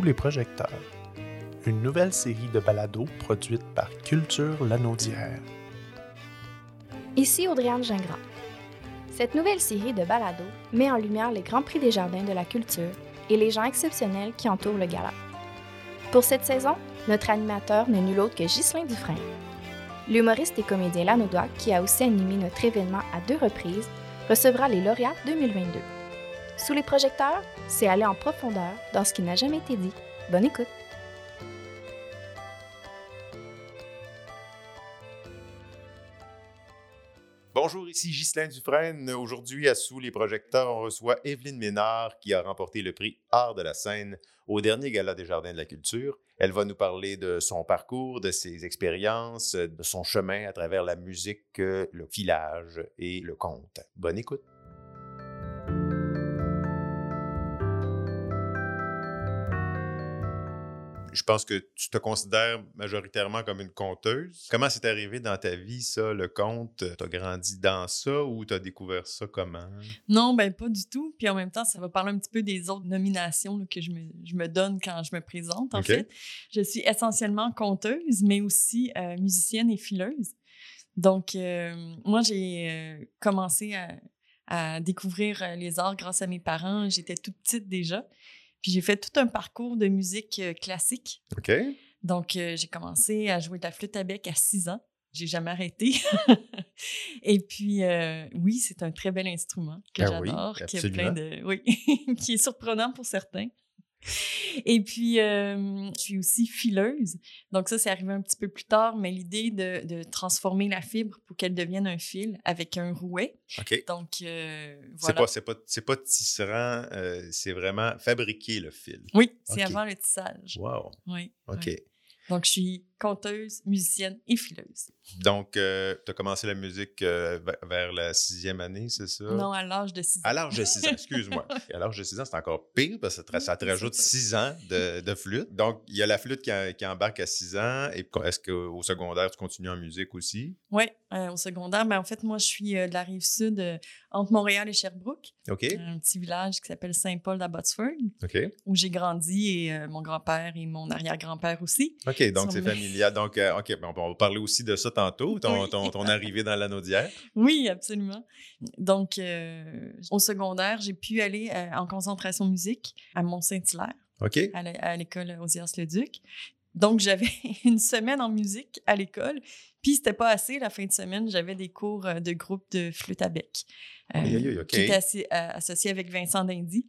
Les projecteurs, une nouvelle série de balados produite par Culture Lanaudière. Ici Audriane Gingras. Cette nouvelle série de balados met en lumière les grands prix des jardins de la culture et les gens exceptionnels qui entourent le gala. Pour cette saison, notre animateur n'est nul autre que Ghislain Dufresne. L'humoriste et comédien lanaudois, qui a aussi animé notre événement à deux reprises, recevra les lauréats 2022. Sous les projecteurs, c'est aller en profondeur dans ce qui n'a jamais été dit. Bonne écoute! Bonjour, ici Ghislain Dufresne. Aujourd'hui, à Sous les projecteurs, on reçoit Evelyne Ménard qui a remporté le prix Art de la scène au dernier Gala des Jardins de la Culture. Elle va nous parler de son parcours, de ses expériences, de son chemin à travers la musique, le filage et le conte. Bonne écoute. Je pense que tu te considères majoritairement comme une conteuse. Comment c'est arrivé dans ta vie, ça, le conte? Tu as grandi dans ça ou tu as découvert ça comment? Non, ben pas du tout. Puis en même temps, ça va parler un petit peu des autres nominations que je me, je me, donne quand je me présente, en fait. Je suis essentiellement conteuse, mais aussi euh, musicienne et fileuse. Donc, euh, moi, j'ai euh, commencé à, à découvrir les arts grâce à mes parents. J'étais toute petite déjà. Puis j'ai fait tout un parcours de musique euh, classique. OK. Donc, euh, j'ai commencé à jouer de la flûte à bec à 6 ans. J'ai jamais arrêté. Et puis, euh, oui, c'est un très bel instrument que ben j'adore, qui, plein de, oui, qui est surprenant pour certains. Et puis, euh, je suis aussi fileuse. Donc ça, c'est arrivé un petit peu plus tard, mais l'idée de, de, transformer la fibre pour qu'elle devienne un fil avec un rouet. OK. Donc, euh, voilà. C'est pas, pas, pas tisserand, euh, c'est vraiment fabriquer le fil. Oui, c'est avant le tissage. Wow. Oui. OK. Donc, je suis conteuse, musicienne et fileuse. Donc, euh, tu as commencé la musique euh, vers la sixième année, c'est ça? Non, à l'âge de six ans. À l'âge de six ans, excuse-moi. à l'âge de six ans, c'est encore pire parce que ça te, rajoute six ans de, flûte. Donc, il y a la flûte qui, embarque à six ans. Et est-ce qu'au secondaire, tu continues en musique aussi? Oui, euh, au secondaire. Mais ben, en fait, moi, je suis de la rive sud, entre Montréal et Sherbrooke. OK. Un petit village qui s'appelle Saint-Paul d'Abbotsford. OK. Où j'ai grandi et mon grand-père et mon arrière-grand-père aussi. OK, donc c'est familial. Donc, OK, ben, on va parler aussi de ça tantôt, ton, ton, arrivée dans l'anneau d'hier. Oui, absolument. Donc, euh, au secondaire, j'ai pu aller euh, en concentration musique à Mont-Saint-Hilaire. OK. À l'école Osias-le-Duc. Donc, j'avais une semaine en musique à l'école. Puis, c'était pas assez. La fin de semaine, j'avais des cours euh, de groupe de flûte à bec. Qui était associé avec Vincent Dindy.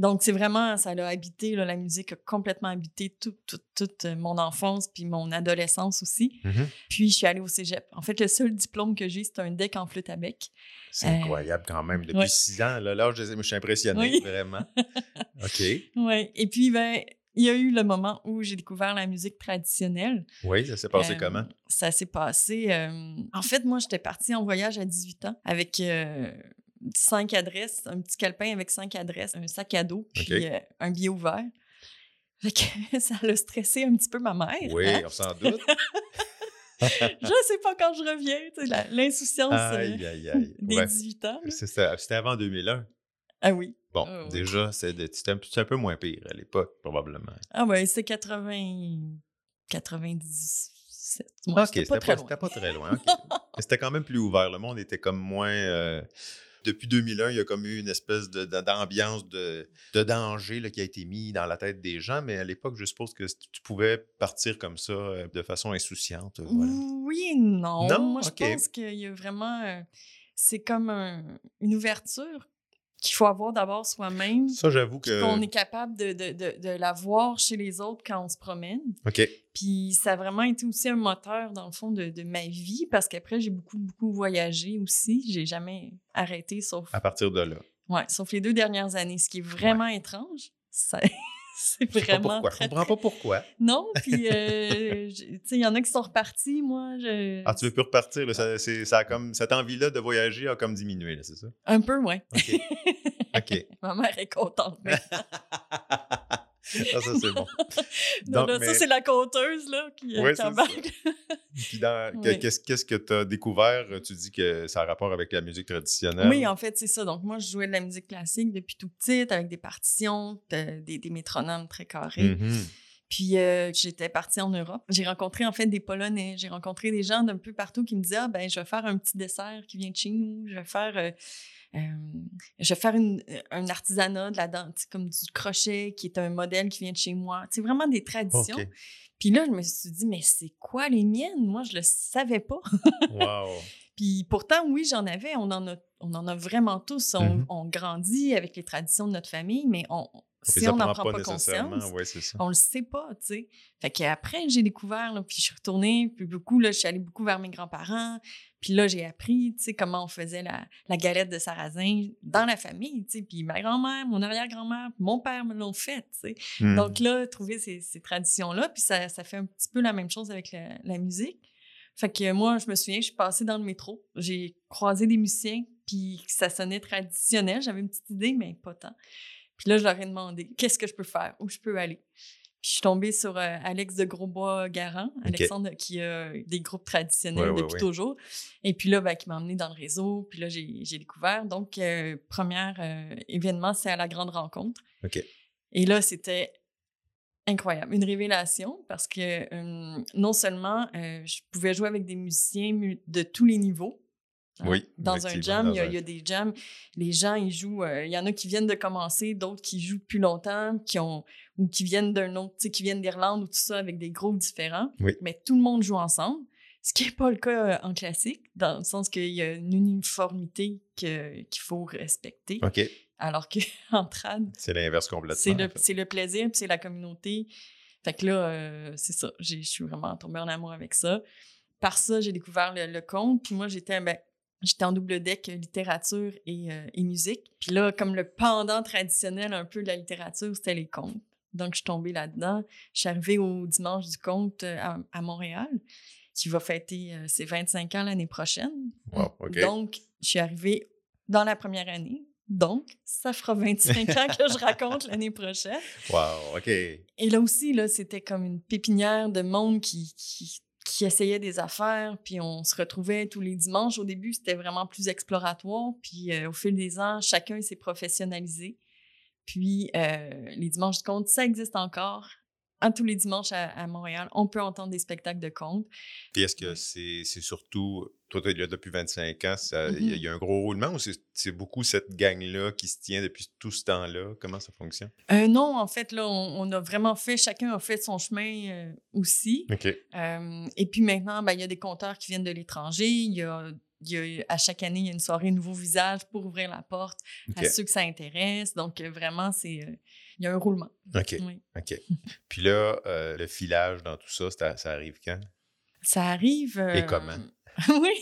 Donc, c'est vraiment, ça l'a habité, la musique a complètement habité toute euh, mon enfance puis mon adolescence aussi. Mm-hmm. Puis, je suis allée au cégep. En fait, le seul diplôme que j'ai, c'est un deck en flûte à bec. C'est euh, incroyable quand même. Depuis six ans, là, je, je suis impressionnée, vraiment. OK. Oui. Et puis, ben, il y a eu le moment où j'ai découvert la musique traditionnelle. Oui, ça s'est passé euh, comment? Ça s'est passé. en fait, moi, j'étais partie en voyage à 18 ans avec cinq adresses, un petit calepin avec cinq adresses, un sac à dos, puis euh, un billet ouvert. ça l'a stressé un petit peu ma mère. Oui, hein? on s'en doute. je sais pas quand je reviens, l'insouciance euh, des 18 ans. C'était avant 2001. Ah oui. Bon, ah déjà, c'était un, peu moins pire à l'époque, probablement. Ah ouais, c'est 80... 97. ok, c'était pas, pas, très loin. c'était quand même plus ouvert. Le monde était comme moins... Euh, depuis 2001, il y a comme eu une espèce d'ambiance de, de, danger là, qui a été mis dans la tête des gens, mais à l'époque, je suppose que tu pouvais partir comme ça euh, de façon insouciante. Oui non. Moi, je pense qu'il y a vraiment. Euh, c'est comme une ouverture qu'il faut avoir d'abord soi-même. Ça, j'avoue que. Qu'on est capable de, de, de, de, la voir chez les autres quand on se promène. OK. Puis ça a vraiment été aussi un moteur, dans le fond, de, de ma vie, parce qu'après, j'ai beaucoup, beaucoup voyagé aussi. J'ai jamais arrêté, sauf. À partir de là. Ouais, sauf les deux dernières années, ce qui est vraiment étrange. Ça... C'est vraiment. Je comprends pas pourquoi. Non, puis, euh, tu sais, il y en a qui sont repartis, moi. Je... Ah, tu veux plus repartir, là, ça, ça comme, cette envie-là de voyager a comme diminué, c'est ça? Un peu, oui. OK. OK. Ma mère est contente. Ah, ça, c'est bon. Non, Donc, mais- Ça, c'est la conteuse là, qui, euh, Ouais, qui embarque. Puis dans- que- Ouais. qu'est-ce, qu'est-ce que tu as découvert? Tu dis que ça a rapport avec la musique traditionnelle. Oui, en fait, c'est ça. Donc, moi, je jouais de la musique classique depuis tout petite, avec des partitions, de- des, des métronomes très carrés. Mhm. Puis, euh, j'étais partie en Europe. J'ai rencontré, en fait, des Polonais. J'ai rencontré des gens d'un peu partout qui me disaient Ah, ben, je vais faire un petit dessert qui vient de chez nous. Je vais faire. euh, euh, je vais faire une- un artisanat de la sais, comme du crochet, qui est un modèle qui vient de chez moi. C'est vraiment des traditions. Puis là, je me suis dit, mais c'est quoi les miennes? Moi, je le savais pas. Wow. Puis pourtant, oui, j'en avais. On en a, on en a vraiment tous. On, Mhm. on grandit avec les traditions de notre famille, mais on, si on n'en prend pas, nécessairement. conscience, Ouais, ça. on le sait pas, tu sais. Fait qu'après, j'ai découvert, là, puis je suis retournée, puis beaucoup, là, je suis allée beaucoup vers mes grands-parents. Puis là, j'ai appris, tu sais, comment on faisait la, la galette de sarrasin dans la famille, tu sais. Puis ma grand-mère, mon arrière-grand-mère, mon père me l'ont fait, tu sais. Donc là, trouver ces, ces traditions-là, puis ça, ça fait un petit peu la même chose avec la, la musique. Fait que moi, je me souviens, je suis passée dans le métro, j'ai croisé des musiciens, puis ça sonnait traditionnel. J'avais une petite idée, mais pas tant. Puis là, je leur ai demandé qu'est-ce que je peux faire, où je peux aller. Puis je suis tombée sur euh, Alex de Grosbois-Garant, Alexandre qui a des groupes traditionnels Ouais, depuis ouais. toujours. Et puis là, ben, qui m'a emmené dans le réseau. Puis là, j'ai découvert. Donc, euh, premier euh, événement, c'est à la Grande Rencontre. OK. Et là, c'était incroyable, une révélation parce que euh, non seulement euh, je pouvais jouer avec des musiciens mu- de tous les niveaux. Hein. Oui, Dans un jam, il y, a, un- il y a des jams, les gens, ils jouent, euh, il y en a qui viennent de commencer, d'autres qui jouent depuis longtemps, qui ont, ou qui viennent d'un autre, tu sais, qui viennent d'Irlande ou tout ça, avec des groupes différents. Oui. Mais tout le monde joue ensemble, ce qui n'est pas le cas euh, en classique, dans le sens qu'il y a une uniformité qu'il faut respecter, OK. alors qu'en trad, C'est l'inverse complètement. c'est le, en fait. le plaisir, puis c'est la communauté. Fait que là, euh, c'est ça. Je suis vraiment tombée en amour avec ça. Par ça, j'ai découvert le, le conte. Puis moi, j'étais ben, j'étais en double deck euh, littérature et, euh, et musique. Puis là, comme le pendant traditionnel un peu de la littérature, c'était les contes. Donc, je suis tombée là-dedans. Je suis arrivée au dimanche du conte euh, à, à Montréal, qui va fêter euh, ses 25 ans l'année prochaine. Wow, OK. Donc, je suis arrivée dans la première année. Donc, ça fera 25 ans que je raconte l'année prochaine. Wow, OK. Et là aussi, là, c'était comme une pépinière de monde qui, qui, qui essayait des affaires, puis on se retrouvait tous les dimanches. Au début, c'était vraiment plus exploratoire, puis euh, au fil des ans, chacun s'est professionnalisé. Puis euh, les dimanches de conte, ça existe encore. À tous les dimanches à, à Montréal, on peut entendre des spectacles de conte. Puis est-ce que c'est surtout. Toi, tu es là depuis 25 ans. ça- Il y a- il y, a un gros roulement ou c'est beaucoup cette gang-là qui se tient depuis tout ce temps-là? Comment ça fonctionne? Euh, non, en fait, là, on, on a vraiment fait, chacun a fait son chemin euh, aussi. OK. Euh, et puis maintenant, ben, il y a des compteurs qui viennent de l'étranger. Il y a, il y a- à chaque année, il y a une soirée nouveau visage pour ouvrir la porte à ceux que ça intéresse. Donc, vraiment, c'est il y a un roulement. OK. Oui. OK. Puis là, euh, le filage dans tout ça, ça, ça arrive quand? Ça arrive. euh, Et comment? oui.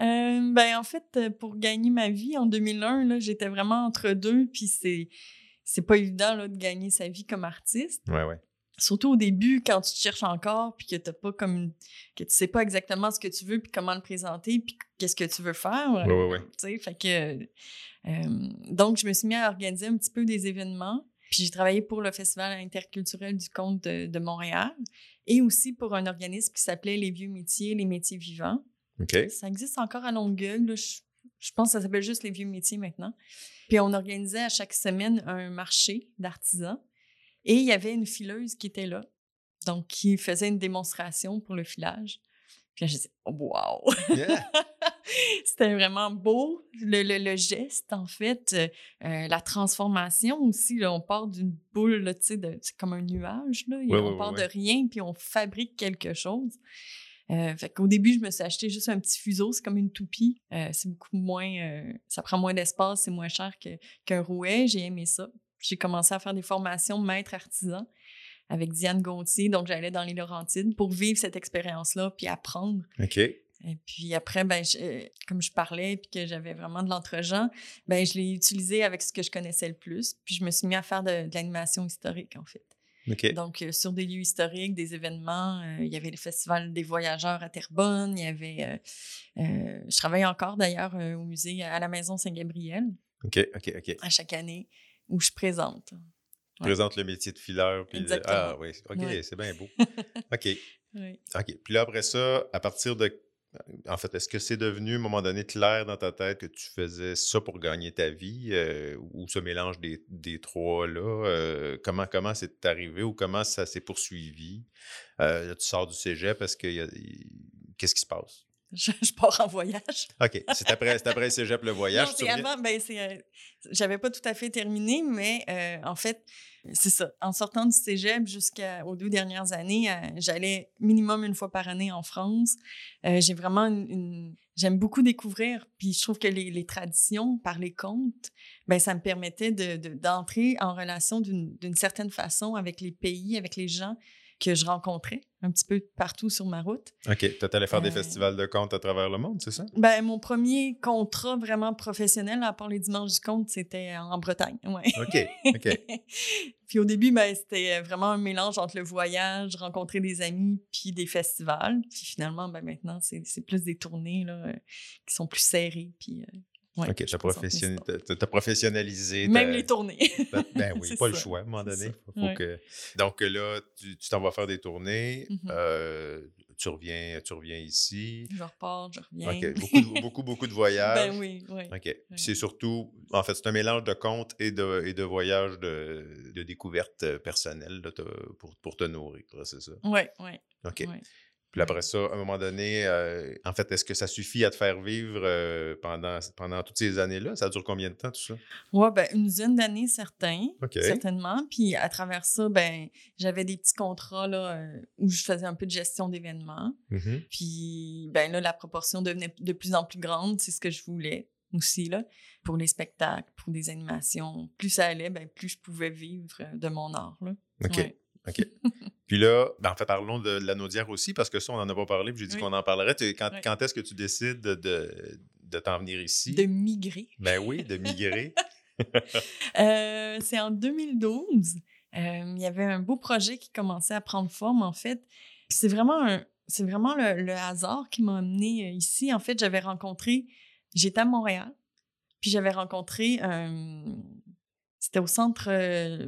Euh, ben, en fait, pour gagner ma vie en 2001, là, j'étais vraiment entre deux. Puis c'est, c'est pas évident là, de gagner sa vie comme artiste. Ouais, ouais. Surtout au début quand tu te cherches encore puis que t'as pas comme une- que tu sais pas exactement ce que tu veux puis comment le présenter puis qu'est-ce que tu veux faire ouais. tu sais fait que euh, donc je me suis mis à organiser un petit peu des événements puis j'ai travaillé pour le festival interculturel du conte de, de Montréal et aussi pour un organisme qui s'appelait les vieux métiers les métiers vivants OK. ça existe encore à Longueuil. là. Je, je pense que ça s'appelle juste les vieux métiers maintenant. Puis on organisait à chaque semaine un marché d'artisans. Et il y avait une fileuse qui était là. Donc, qui faisait une démonstration pour le filage. Puis là, je disais, oh, wow! Yeah. C'était vraiment beau, le, le- le geste, en fait. euh, euh, la transformation aussi, là, on part d'une boule, là, tu sais, de- c'est comme un nuage. Là, Ouais, on ouais, part ouais, de rien, puis on fabrique quelque chose. Euh, fait qu'au début, je me suis acheté juste un petit fuseau, c'est comme une toupie. Euh, c'est beaucoup moins, ça prend moins d'espace, c'est moins cher que- qu'un rouet. J'ai aimé ça. J'ai commencé à faire des formations maître artisan avec Diane Gontier. Donc, j'allais dans les Laurentides pour vivre cette expérience-là puis apprendre. OK. Et puis après, ben, je- euh, comme je parlais puis que j'avais vraiment de l'entre-gens, ben, je l'ai utilisé avec ce que je connaissais le plus. Puis je me suis mis à faire de, de l'animation historique, en fait. OK. Donc, euh, sur des lieux historiques, des événements, euh, il y avait le Festival des voyageurs à Terrebonne, il y avait... euh, je travaille encore, d'ailleurs, au musée à la Maison Saint-Gabriel, OK. OK. OK. à chaque année, où je présente. présentes le métier de fileur. Puis le- Ah oui, OK, Ouais. c'est bien beau. OK. Oui. OK. Puis là, après ça, à partir de. En fait, est-ce que c'est devenu, à un moment donné, clair dans ta tête que tu faisais ça pour gagner ta vie euh, ou ce mélange des, des trois-là? euh, comment comment c'est arrivé ou comment ça s'est poursuivi? Euh, là, tu sors du cégep parce que. y a- Qu'est-ce qui se passe? Je, je pars en voyage. OK. C'est après, c'est après le cégep, le voyage. Non, c'est avant, ben, c'est, euh, j'avais pas tout à fait terminé, mais euh, en fait, c'est ça. En sortant du cégep jusqu'aux deux dernières années, euh, j'allais minimum une fois par année en France. J'ai vraiment une, une- J'aime beaucoup découvrir, puis je trouve que les, les traditions par les contes, ben, ça me permettait de, de- d'entrer en relation d'une, d'une certaine façon avec les pays, avec les gens que je rencontrais un petit peu partout sur ma route. OK. Tu allé faire des Euh, festivals de contes à travers le monde, c'est ça? Ben, mon premier contrat vraiment professionnel, à part les dimanches du compte, c'était en Bretagne. Ouais. OK. OK. puis au début, ben, c'était vraiment un mélange entre le voyage, rencontrer des amis, puis des festivals. Puis finalement, ben, maintenant, c'est c'est plus des tournées là, euh, qui sont plus serrées. Puis, euh, ouais, OK. présente mes professionnalisé. Même les tournées. Ben, ben oui, pas le choix à un moment donné. ça. Faut Ouais. que... Donc là, tu tu t'en vas faire des tournées, Mhm. euh, tu, reviens, tu reviens ici. je repars, je reviens. OK, beaucoup, beaucoup, beaucoup de voyages. ben oui, oui. OK. C'est surtout, en fait, c'est un mélange de contes et de, et de voyages de, de découverte personnelle te- pour, pour te nourrir, c'est ça? Oui, oui. OK. ouais. Puis après ça, à un moment donné, euh, en fait, est-ce que ça suffit à te faire vivre euh, pendant, pendant toutes ces années-là? Ça dure combien de temps, tout ça? Ouais, ben, une dizaine d'années, certains, OK. certainement. Puis à travers ça, ben, j'avais des petits contrats là, euh, où je faisais un peu de gestion d'événements. Mhm. Puis ben là, la proportion devenait de plus en plus grande. C'est ce que je voulais aussi, là, pour les spectacles, pour des animations. Plus ça allait, ben, plus je pouvais vivre de mon art. Là. OK. Ouais. OK. Puis là, ben en fait, parlons de la Naudière aussi, parce que ça, on n'en a pas parlé, puis j'ai dit Oui. qu'on en parlerait. Quand, Oui. quand est-ce que tu décides de, de, de t'en venir ici? De migrer. Ben oui, de migrer. Euh, c'est en 2012. Euh, il y avait un beau projet qui commençait à prendre forme, en fait. C'est vraiment, un, c'est vraiment le, le hasard qui m'a amené euh, ici. En fait, j'avais rencontré, j'étais à Montréal, puis j'avais rencontré, c'était au centre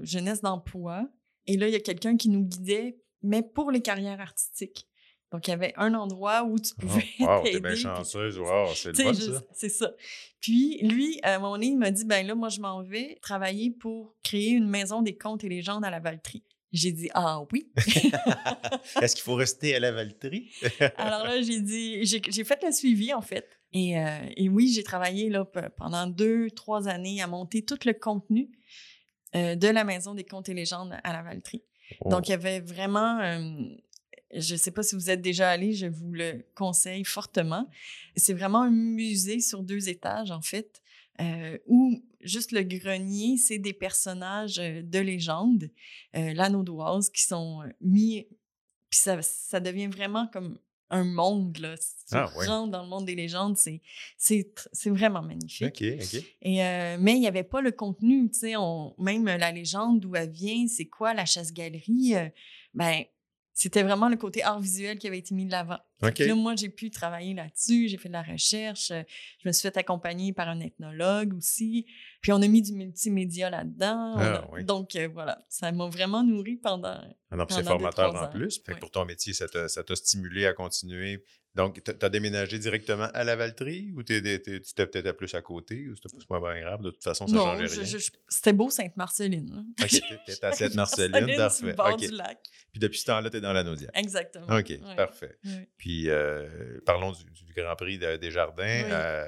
jeunesse d'emploi. Et là, il y a quelqu'un qui nous guidait, mais pour les carrières artistiques. Donc, il y avait un endroit où tu Oh, pouvais wow, t'es bien puis- chanceuse. Wow, c'est le ça. C'est ça. Puis lui, à un moment donné, il m'a dit, ben là, moi, je m'en vais travailler pour créer une maison des contes et légendes à la Valtrie. J'ai dit, ah oui. Est-ce qu'il faut rester à la Valtrie? Alors là, j'ai dit, j'ai fait le suivi, en fait. Et, euh, et oui, j'ai travaillé là, pe- pendant deux, trois années à monter tout le contenu euh, de la maison des contes et légendes à la Valtrie. Donc, il y avait vraiment, euh, je ne sais pas si vous êtes déjà allé, je vous le conseille fortement. C'est vraiment un musée sur deux étages, en fait, euh, où juste le grenier, c'est des personnages euh, de légende, euh, l'anaudoise, qui sont mis. Puis ça, ça devient vraiment comme un monde, là. Si tu Ah, ouais. rentres dans le monde des légendes, c'est, vraiment magnifique. OK, OK. Et, euh, mais il n'y avait pas le contenu, tu sais, on- même la légende, d'où elle vient, c'est quoi la chasse-galerie, euh, ben, c'était vraiment le côté art visuel qui avait été mis de l'avant. Fait OK. que Là, moi, j'ai pu travailler là-dessus, j'ai fait de la recherche, euh, je me suis fait accompagner par un ethnologue aussi, puis on a mis du multimédia là-dedans. Ah, oui. Donc, euh, voilà, ça m'a vraiment nourri pendant... Ah non, c'est formateur en plus. Fait que pour ton métier, ça t'a stimulé à continuer. Donc, tu as déménagé directement à la Valtrie ou tu t'es peut-être plus à côté ou c'était plus pas bien grave? De toute façon, ça non, changeait rien. c'était beau Sainte-Marceline. OK, t'es à Sainte-Marceline, parfait. bord OK. du lac. Puis depuis ce temps-là, tu es dans la Naudière. Exactement. OK, parfait. Puis euh, parlons du, du Grand Prix de- des Jardins. Oui. Euh,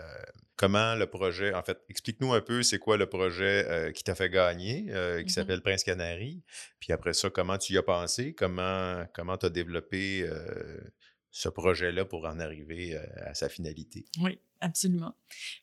comment le projet, en fait, explique-nous un peu c'est quoi le projet euh, qui t'a fait gagner, euh, qui Mhm. s'appelle Prince Canary. Puis après ça, comment tu y as pensé, comment comment tu as développé euh, ce projet-là pour en arriver à sa finalité? Oui, absolument.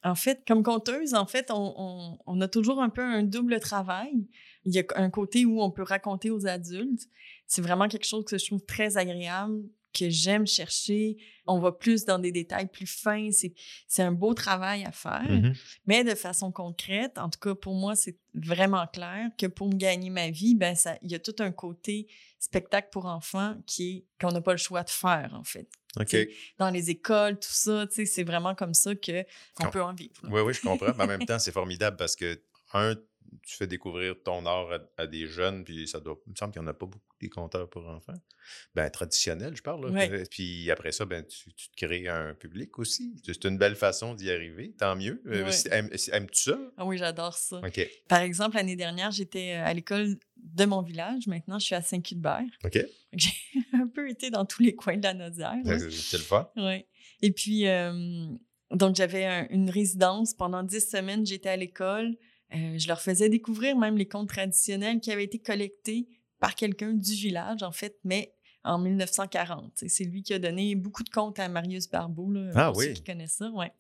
En fait, comme conteuse, en fait, on, on- on a toujours un peu un double travail. Il y a un côté où on peut raconter aux adultes. C'est vraiment quelque chose que je trouve très agréable, que j'aime chercher. On va plus dans des détails plus fins. C'est, un beau travail à faire. Mhm. Mais de façon concrète, en tout cas pour moi, c'est vraiment clair que pour me gagner ma vie, ben ça, il y a tout un côté spectacle pour enfants qui est qu'on n'a pas le choix de faire en fait. OK. C'est- Dans les écoles, tout ça, c'est vraiment comme ça qu'on peut en vivre. là. Oui, oui, je comprends. Mais en même temps, c'est formidable parce que, un, tu fais découvrir ton art à, des jeunes, puis ça doit, il me semble qu'il n'y en a pas beaucoup des conteurs pour enfants. Ben, traditionnel, je parle. Puis après ça, ben, tu, te crées un public aussi. C'est une belle façon d'y arriver, tant mieux. Euh, aimes-tu ça? Ah oui, j'adore ça. Par exemple, l'année dernière, j'étais euh, à l'école de mon village. Maintenant, je suis à Saint-Cuthbert. OK. J'ai un peu été dans tous les coins de la Nodière. C'est le fun. Oui. Et puis, donc, j'avais une résidence. Pendant dix semaines, j'étais à l'école. Euh, je leur faisais découvrir même les contes traditionnels qui avaient été collectés par quelqu'un du village, en fait, mais en 1940. C'est lui qui a donné beaucoup de contes à Marius Barbeau, là, ah, pour oui. ceux qui connaissent ça. Ouais.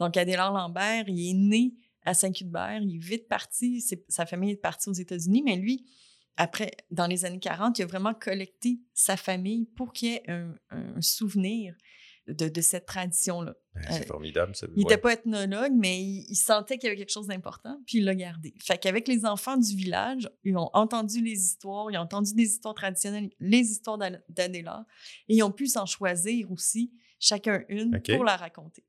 Donc, Adélard Lambert, il est né à Saint-Cuthbert, il est vite parti, sa famille est partie aux États-Unis, mais lui, après, dans les années 40, il a vraiment collecté sa famille pour qu'il y ait un souvenir de, cette tradition-là. Ben, c'est euh, formidable. Ça. Il n'était pas ethnologue, mais il, sentait qu'il y avait quelque chose d'important, puis il l'a gardé. Fait qu'avec les enfants du village, ils ont entendu les histoires, ils ont entendu des histoires traditionnelles, les histoires d'Adéla, et ils ont pu s'en choisir aussi, chacun une, pour la raconter.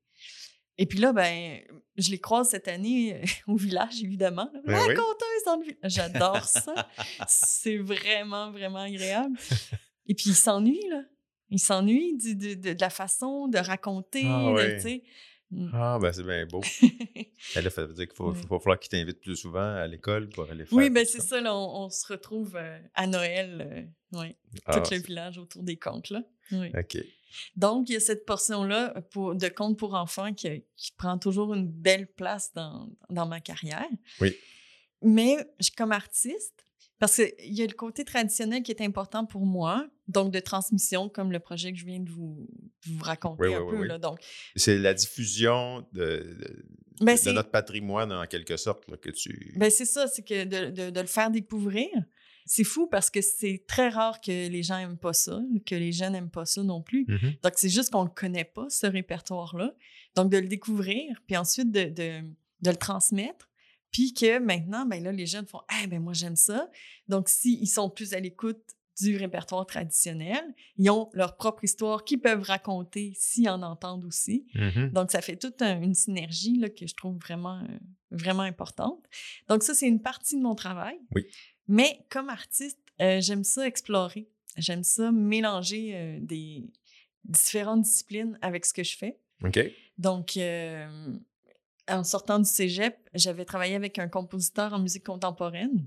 Et puis là, ben, je les croise cette année euh, au village, évidemment. Ben la conteuse dans le village. J'adore ça. C'est vraiment, vraiment agréable. Et puis, ils s'ennuient, là. Il s'ennuie de, de, la façon de raconter, ah. Mmh. Ah, ben c'est bien beau. Elle ça veut dire qu'il faut, falloir qu'il t'invite plus souvent à l'école pour aller faire. Oui, ben c'est ça, là, on, se retrouve euh, à Noël, euh, oui, tout ah, le village autour des contes, là. Oui. OK. Donc, il y a cette portion-là de contes pour enfants qui, qui, prend toujours une belle place dans, dans ma carrière. Oui. Mais comme artiste, parce qu'il y a le côté traditionnel qui est important pour moi, donc de transmission, comme le projet que je viens de vous, vous raconter un peu. Là, donc, c'est la diffusion de, ben, notre patrimoine, en quelque sorte, que tu... Ben c'est ça, c'est que de, de, le faire découvrir. C'est fou parce que c'est très rare que les gens n'aiment pas ça, que les jeunes n'aiment pas ça non plus. Mm-hmm. Donc, c'est juste qu'on ne connaît pas, ce répertoire-là. Donc, de le découvrir, puis ensuite de, de, de le transmettre puis que maintenant, ben là, les jeunes font Ah, ben moi, j'aime ça. Donc, s'ils sont plus à l'écoute du répertoire traditionnel, ils ont leur propre histoire qu'ils peuvent raconter s'ils en entendent aussi. Mmh Donc, ça fait toute une synergie là, que je trouve vraiment, euh, vraiment importante. Donc, ça, c'est une partie de mon travail. Oui. Mais comme artiste, euh, j'aime ça explorer. J'aime ça mélanger euh, des différentes disciplines avec ce que je fais. OK. Donc, en sortant du cégep, j'avais travaillé avec un compositeur en musique contemporaine.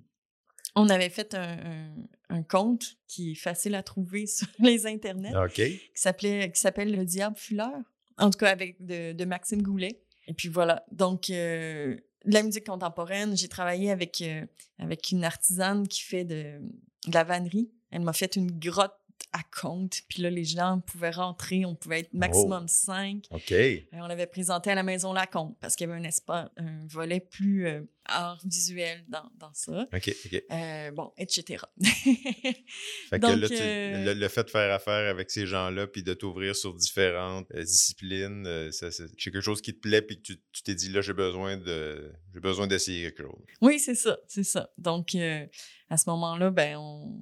On avait fait un, un, conte qui est facile à trouver sur les internets, qui s'appelait qui s'appelle Le Diable Fuleur, en tout cas avec de, Maxime Goulet. Et puis voilà, donc euh, la musique contemporaine, j'ai travaillé avec euh, avec une artisane qui fait de, de la vannerie. Elle m'a fait une grotte à compte. Puis là, les gens pouvaient rentrer, on pouvait être maximum oh. cinq. OK. On l'avait présenté à la Maison Lacombe parce qu'il y avait un espace, un volet plus euh, art visuel dans, dans ça. OK, OK. Euh, bon, etc. fait que là, euh le, fait de faire affaire avec ces gens-là puis de t'ouvrir sur différentes disciplines, c'est quelque chose qui te plaît puis que tu t'es dit, là, j'ai besoin de j'ai besoin d'essayer quelque chose. Oui, c'est ça, c'est ça. Donc, à ce moment-là, ben, on,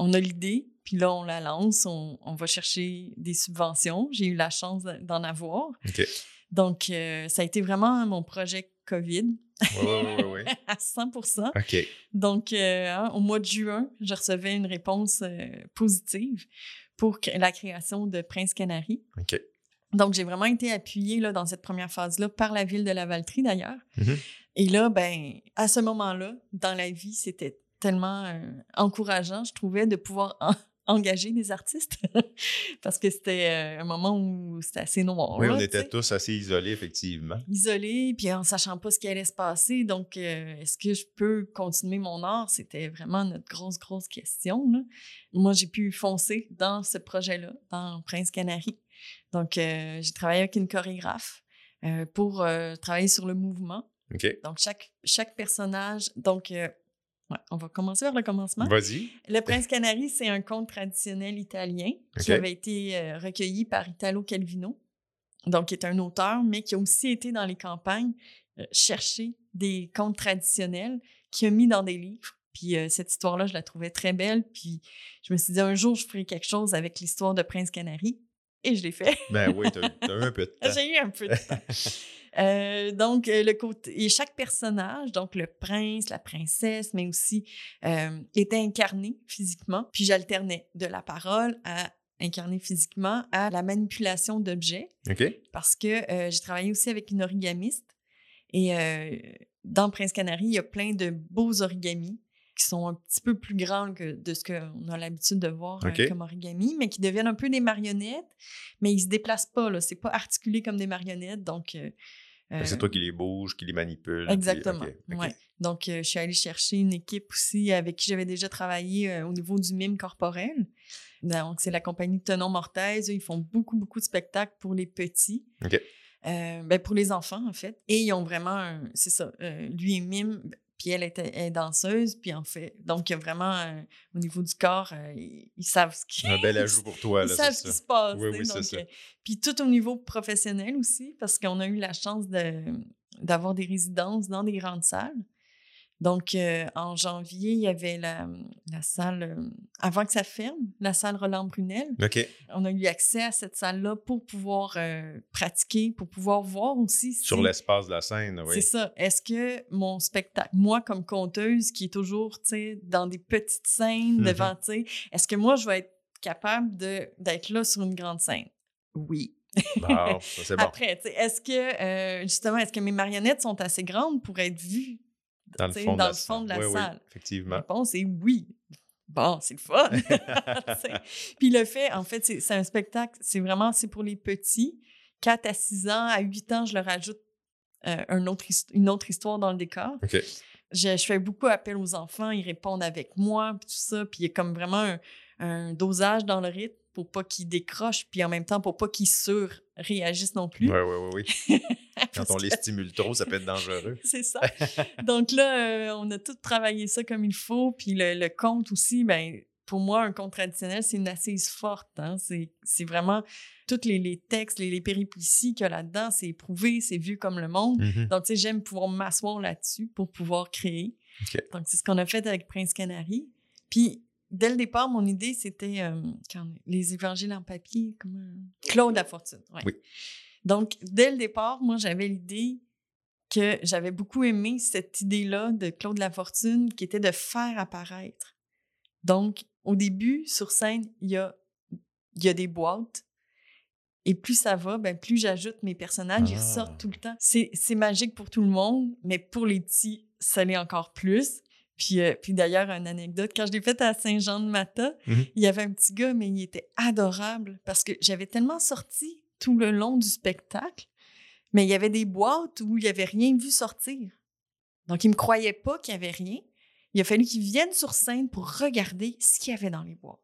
on a l'idée, puis là, on la lance, on, va chercher des subventions. J'ai eu la chance d'en avoir. Donc, euh, ça a été vraiment mon projet COVID. Oui, oui, à 100 OK. Donc, euh, hein, au mois de juin, je recevais une réponse euh, positive pour la création de Prince Canary. OK. Donc, j'ai vraiment été appuyée là, dans cette première phase-là par la ville de la Valtrie, d'ailleurs. Mm-hmm. Et là, ben, à ce moment-là, dans la vie, c'était tellement euh, encourageant, je trouvais, de pouvoir engager des artistes parce que c'était un moment où c'était assez noir. Oui, on était tous assez isolés, effectivement. Isolés, puis en sachant pas ce qui allait se passer. Donc, euh, est-ce que je peux continuer mon art? C'était vraiment notre grosse, grosse question. Moi, j'ai pu foncer dans ce projet-là, dans Prince Canary. Donc, j'ai travaillé avec une chorégraphe pour travailler sur le mouvement. Donc, chaque, chaque personnage, donc on va commencer vers le commencement. Vas-y. Le Prince Canari, c'est un conte traditionnel italien qui avait été euh, recueilli par Italo Calvino, donc qui est un auteur, mais qui a aussi été dans les campagnes euh, chercher des contes traditionnels qui a mis dans des livres. Puis euh, cette histoire-là, je la trouvais très belle. Puis je me suis dit, un jour, je ferai quelque chose avec l'histoire de Prince Canari. Et je l'ai fait. Ben oui, t'as as eu un peu de temps. J'ai eu un peu de temps. Euh, donc, euh, le côté, et chaque personnage, donc le prince, la princesse, mais aussi, euh, était incarné physiquement. Puis j'alternais de la parole à incarner physiquement à la manipulation d'objets. OK. Parce que j'ai travaillé aussi avec une origamiste. Et dans Prince Canary, il y a plein de beaux origamis qui sont un petit peu plus grands que de ce qu'on a l'habitude de voir comme origami, mais qui deviennent un peu des marionnettes, mais ils se déplacent pas, là. C'est pas articulé comme des marionnettes, donc... c'est toi qui les bouges, qui les manipule. Exactement, ouais. Donc, je suis allée chercher une équipe aussi avec qui j'avais déjà travaillé au niveau du mime corporel. Donc, c'est la compagnie Tenon Mortaise. Ils font beaucoup, beaucoup de spectacles pour les petits. OK. ben pour les enfants, en fait. Et ils ont vraiment, c'est ça, lui et Mime, puis elle est, danseuse, puis en fait, donc il y a vraiment, euh, au niveau du corps, euh, ils, savent ce qui... Un bel ajout pour toi, là, Ils savent ce qui se passe. Oui, oui, c'est ça. Euh, puis tout au niveau professionnel aussi, parce qu'on a eu la chance d'avoir des résidences dans des grandes salles. Donc, euh, en janvier, il y avait la, la salle, euh, avant que ça ferme, la salle Roland Brunel. On a eu accès à cette salle-là pour pouvoir euh, pratiquer, pour pouvoir voir aussi. Sur l'espace de la scène, oui. C'est ça. Est-ce que mon spectacle, moi comme conteuse qui est toujours, tu sais, dans des petites scènes mm-hmm. devant, tu sais, est-ce que moi, je vais être capable d'être là sur une grande scène? Oui. Bon, ça c'est bon. Après, est-ce que, justement, est-ce que mes marionnettes sont assez grandes pour être vues? Dans le fond, de, la fond de la salle. Oui, effectivement. La réponse est oui. Bon, c'est le fun. Puis le fait, en fait, c'est un spectacle, c'est vraiment, c'est pour les petits. 4 à 6 ans, à 8 ans, je leur ajoute euh, un autre, une autre histoire dans le décor. Je, fais beaucoup appel aux enfants, ils répondent avec moi, puis tout ça. Puis il y a comme vraiment un, un dosage dans le rythme pour pas qu'ils décrochent, puis en même temps pour pas qu'ils sur-réagissent non plus. Oui, oui, oui, oui. Quand on les stimule trop, ça peut être dangereux. c'est ça. Donc là, euh, on a tout travaillé ça comme il faut, puis le, le conte aussi, ben pour moi, un conte traditionnel, c'est une assise forte. Hein? C'est vraiment tous les, les, textes, les, les péripéties qu'il y a là-dedans, c'est éprouvé, c'est vu comme le monde. Mm-hmm. Donc, tu sais, j'aime pouvoir m'asseoir là-dessus pour pouvoir créer. Donc, c'est ce qu'on a fait avec Prince Canary. Puis, dès le départ, mon idée, c'était euh, les évangiles en papier, comme Claude la Fortune. Oui. Donc, dès le départ, moi, j'avais l'idée que j'avais beaucoup aimé cette idée-là de Claude la Fortune, qui était de faire apparaître. Donc, au début, sur scène, il y a, y a des boîtes. Et plus ça va, ben plus j'ajoute mes personnages, ils ressortent ah. tout le temps. C'est magique pour tout le monde, mais pour les petits, ça l'est encore plus. Puis, euh, puis d'ailleurs, une anecdote, quand je l'ai faite à Saint-Jean-de-Mata, mmh il y avait un petit gars, mais il était adorable parce que j'avais tellement sorti tout le long du spectacle, mais il y avait des boîtes où il n'y avait rien vu sortir. Donc, il ne me croyait pas qu'il n'y avait rien. Il a fallu qu'il vienne sur scène pour regarder ce qu'il y avait dans les boîtes.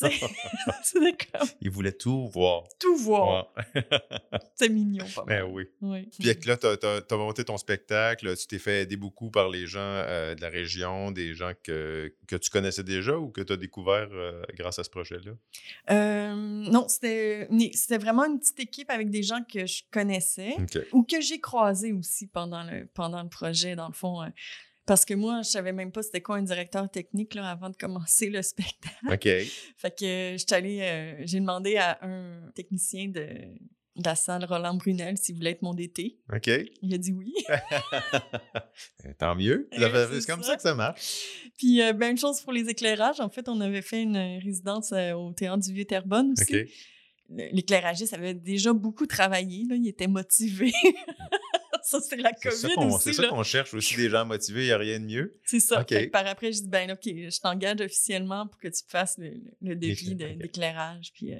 Il voulait tout voir. Tout voir. c'est mignon, pas ben oui. Puis là, tu as, monté ton spectacle, tu t'es fait aider beaucoup par les gens euh, de la région, des gens que, que tu connaissais déjà ou que tu as découvert euh, grâce à ce projet-là? Euh, non, c'était vraiment une petite équipe avec des gens que je connaissais ou que j'ai croisés aussi pendant le, pendant le projet, dans le fond. Parce que moi, je savais même pas c'était quoi un directeur technique là, avant de commencer le spectacle. OK. Fait que je euh, j'ai demandé à un technicien de, la salle Roland Brunel s'il voulait être mon DT. OK. Il a dit oui. Eh, tant mieux. c'est comme ça. que ça marche. Puis, euh, une chose pour les éclairages. En fait, on avait fait une résidence euh, au Théâtre du Vieux-Terrebonne aussi. OK. L'éclairagiste avait déjà beaucoup travaillé. Là. Il était motivé. ça, c'est la COVID aussi. C'est ça qu'on cherche aussi, des gens motivés, il n'y a rien de mieux. C'est ça. Par après, je dis, ben OK, je t'engage officiellement pour que tu fasses le, le devis d'éclairage. Euh,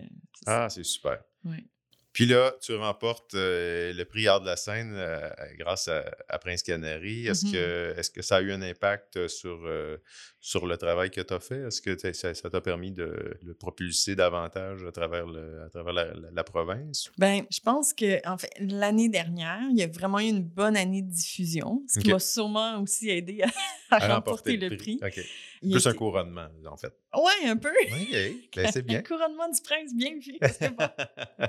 ah, c'est super. Oui. Puis là, tu remportes euh, le prix Art de la scène euh, grâce à, Prince Canary. Est-ce mm-hmm. que, est que ça a eu un impact sur, euh, sur le travail que tu as fait? Est-ce que ça t'a permis de le propulser davantage à travers, le, à travers la, province? Bien, je pense que en fait, l'année dernière, il y a vraiment eu une bonne année de diffusion, ce qui m'a sûrement aussi aidé à, remporter, le prix. Plus un couronnement, en fait. Oui, un peu. Oui, ben, c'est bien. un couronnement du prince, bien vu.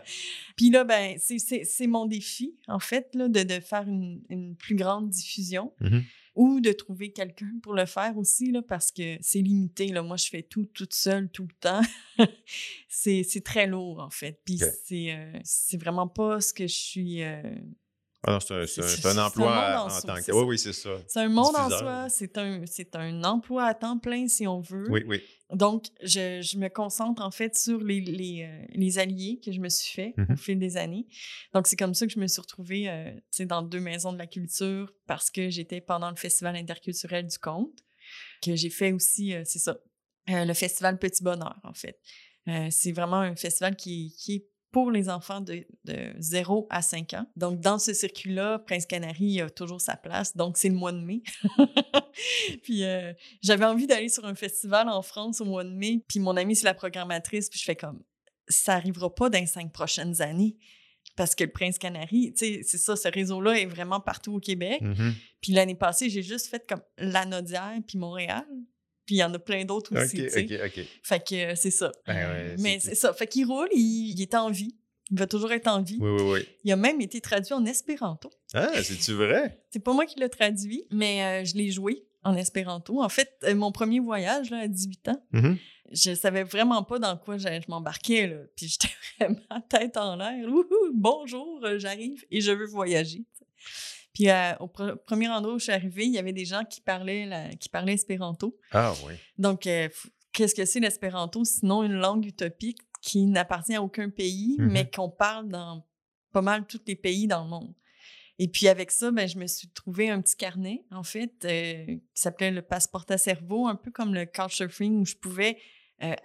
Puis là, ben, c'est mon défi, en fait, là, de, de faire une, une, plus grande diffusion. Mm-hmm. ou de trouver quelqu'un pour le faire aussi, là, parce que c'est limité. Là. Moi, je fais tout toute seule tout le temps. c'est très lourd, en fait. Puis c'est c'est vraiment pas ce que je suis ah c'est un, emploi en, tant que. Oui, oui, c'est ça. C'est un monde en soi. C'est un, un emploi à temps plein, si on veut. Oui, oui. Donc, je, je me concentre en fait sur les, les, euh, les alliés que je me suis fait au mmh fil des années. Donc, c'est comme ça que je me suis retrouvée euh, dans deux maisons de la culture parce que j'étais pendant le Festival interculturel du Conte, que j'ai fait aussi, euh, c'est ça, le Festival Petit Bonheur, en fait. c'est vraiment un festival qui, qui est pour les enfants de, de 0 à 5 ans. Donc, dans ce circuit-là, Prince Canary a toujours sa place. Donc, c'est le mois de mai. puis, euh, j'avais envie d'aller sur un festival en France au mois de mai. Puis, mon amie, c'est la programmatrice. Puis, je fais comme, ça arrivera pas dans les cinq prochaines années. Parce que le Prince Canary, tu sais, c'est ça, ce réseau-là est vraiment partout au Québec. Mm-hmm. Puis l'année passée, j'ai juste fait comme la Nodière puis Montréal. Puis il y en a plein d'autres aussi. OK, OK, OK. Fait que euh, c'est ça. Ben Mais c'est ça. Fait qu'il roule, il, est en vie. Il va toujours être en vie. Oui, oui, oui. Il a même été traduit en espéranto. Ah, c'est-tu vrai? C'est pas moi qui l'ai traduit, mais euh, je l'ai joué en espéranto. En fait, euh, mon premier voyage là, à 18 ans, mm-hmm. je savais vraiment pas dans quoi je, m'embarquais. Puis j'étais vraiment tête en l'air. Bonjour, j'arrive et je veux voyager. Puis euh, au premier endroit où je suis arrivée, il y avait des gens qui parlaient, qui parlaient espéranto. Ah oui. Donc, euh, qu'est-ce que c'est l'espéranto sinon une langue utopique qui n'appartient à aucun pays, mm-hmm. mais qu'on parle dans pas mal tous les pays dans le monde. Et puis avec ça, ben, je me suis trouvé un petit carnet, en fait, euh, qui s'appelait le passeport à cerveau, un peu comme le couchsurfing, où je pouvais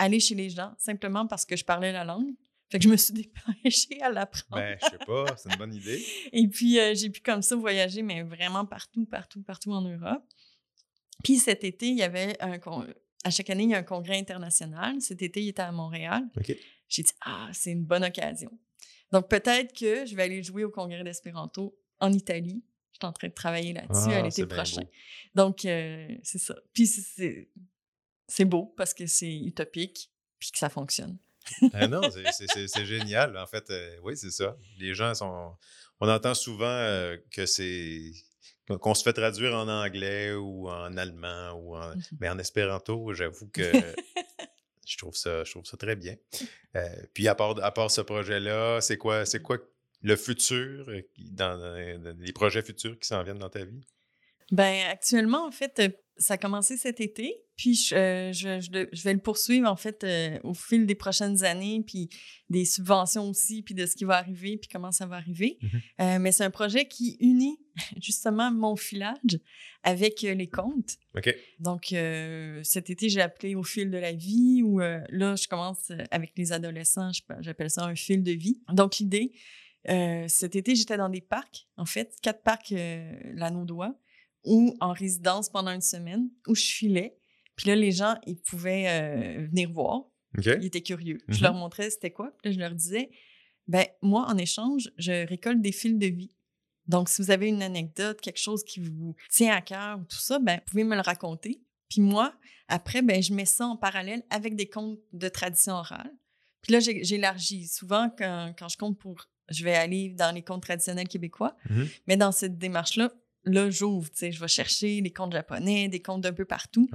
aller chez les gens simplement parce que je parlais la langue. Fait que je me suis dépêchée à l'apprendre. Ben, je sais pas, c'est une bonne idée. Et puis, euh, j'ai pu comme ça voyager, mais vraiment partout, partout, partout en Europe. Puis cet été, il y avait un... À chaque année, il y a un congrès international. Cet été, il était à Montréal. J'ai dit, ah, c'est une bonne occasion. Donc, peut-être que je vais aller jouer au congrès d'espéranto en Italie. Je suis en train de travailler là-dessus à ah, l'été prochain. Donc, euh, c'est ça. Puis, c'est beau parce que c'est utopique puis que ça fonctionne. Ah non, c'est génial. En fait, euh, oui, c'est ça. Les gens sont. On entend souvent euh, que c'est. qu'on se fait traduire en anglais ou en allemand, ou en... Mmh mais en espéranto, j'avoue que je, trouve ça, je trouve ça très bien. Euh, puis, à part, à part ce projet-là, c'est quoi, quoi le futur, dans, dans les projets futurs qui s'en viennent dans ta vie? Ben actuellement, en fait, ça a commencé cet été, puis je, euh, je, vais le poursuivre en fait euh, au fil des prochaines années, puis des subventions aussi, puis de ce qui va arriver, puis comment ça va arriver. Mmh euh, mais c'est un projet qui unit justement mon filage avec les contes. OK. Donc cet été, j'ai appelé au fil de la vie, où là, je commence avec les adolescents, j'appelle ça un fil de vie. Donc l'idée, cet été, j'étais dans des parcs, en fait, quatre parcs l'anneau d'oie ou en résidence pendant une semaine où je filais. Puis là, les gens, ils pouvaient euh, venir voir. Ils étaient curieux. Je mm-hmm. leur montrais c'était quoi. Puis là, je leur disais, ben moi, en échange, je récolte des fils de vie. Donc, si vous avez une anecdote, quelque chose qui vous tient à cœur ou tout ça, ben, vous pouvez me le raconter. Puis moi, après, ben, je mets ça en parallèle avec des contes de tradition orale. Puis là, j'élargis. Souvent, quand, quand, je compte pour... Je vais aller dans les contes traditionnels québécois. Mm-hmm. Mais dans cette démarche-là, là, j'ouvre, tu sais, je vais chercher des contes japonais, des contes d'un peu partout,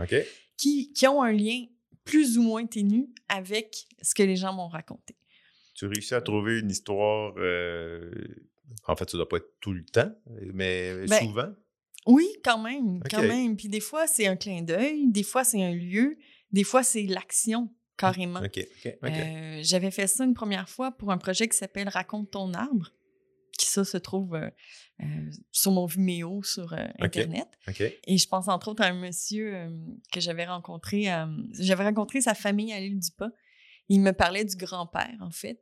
qui, qui, ont un lien plus ou moins ténu avec ce que les gens m'ont raconté. Tu réussis à trouver une histoire, euh, en fait, ça doit pas être tout le temps, mais ben, souvent? Oui, quand même, quand même. Puis des fois, c'est un clin d'œil, des fois, c'est un lieu, des fois, c'est l'action carrément. Euh, j'avais fait ça une première fois pour un projet qui s'appelle Raconte ton arbre ça se trouve euh, euh, sur mon Vimeo sur euh, Internet. Et je pense entre autres à un monsieur que j'avais rencontré. j'avais rencontré sa famille à l'île du Pas. Il me parlait du grand-père, en fait.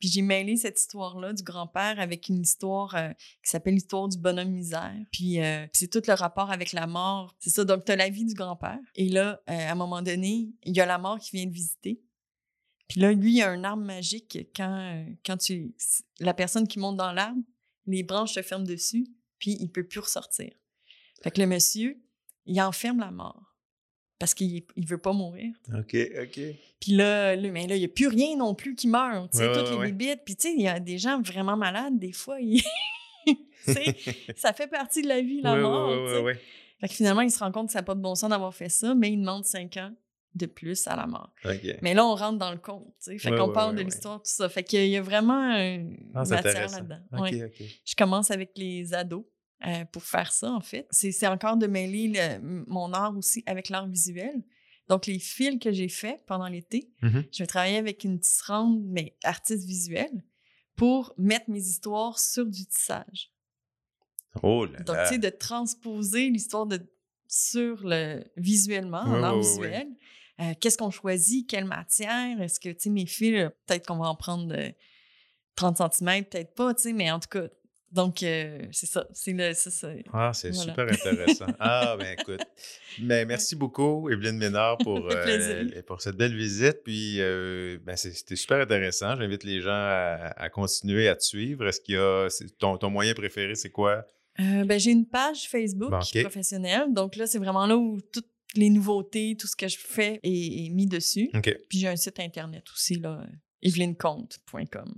Puis j'ai mêlé cette histoire-là du grand-père avec une histoire qui s'appelle l'histoire du bonhomme misère. Puis c'est tout le rapport avec la mort. C'est ça, donc tu as la vie du grand-père. Et là, à un moment donné, il y a la mort qui vient de visiter. Puis là, lui, il a un arbre magique. Quand, euh, quand tu. La personne qui monte dans l'arbre, les branches se ferment dessus, puis il peut plus ressortir. Fait que le monsieur, il enferme la mort. Parce qu'il ne veut pas mourir. OK, OK. Puis là, mais là, il n'y a plus rien non plus qui meurt. Tu sais, toutes les bébites. Puis tu sais, il y a des gens vraiment malades, des fois, ça fait partie de la vie, la mort. Fait que finalement, il se rend compte que ça n'a pas de bon sens d'avoir fait ça, mais il demande cinq ans de plus à la mort. Mais là, on rentre dans le compte, tu sais. Fait qu'on parle de l'histoire, tout ça. Fait qu'il y a vraiment une ah, matière là-dedans. Je commence avec les ados. Euh, pour faire ça, en fait. C'est encore de mêler mon art aussi avec l'art visuel. Donc, les fils que j'ai faits pendant l'été, mmh je vais travailler avec une tisserande, mais artiste visuelle, pour mettre mes histoires sur du tissage. Oh là Donc, tu sais, de transposer l'histoire de, sur le visuellement, en art visuel. Euh, qu'est-ce qu'on choisit? Quelle matière? Est-ce que, tu sais, mes fils, peut-être qu'on va en prendre 30 cm, peut-être pas, tu sais, mais en tout cas, donc, euh, c'est ça. C'est le, ça, Ah, c'est super intéressant. ah, ben écoute. Mais merci beaucoup, Evelyne Ménard, pour, euh, pour cette belle visite. Puis, euh, ben, c'était super intéressant. J'invite les gens à, continuer à te suivre. Est-ce qu'il y a. Ton, ton moyen préféré, c'est quoi? Ben, j'ai une page Facebook professionnelle. Donc là, c'est vraiment là où toutes les nouveautés, tout ce que je fais est, mis dessus. Puis j'ai un site internet aussi, là, evelynecomte.com.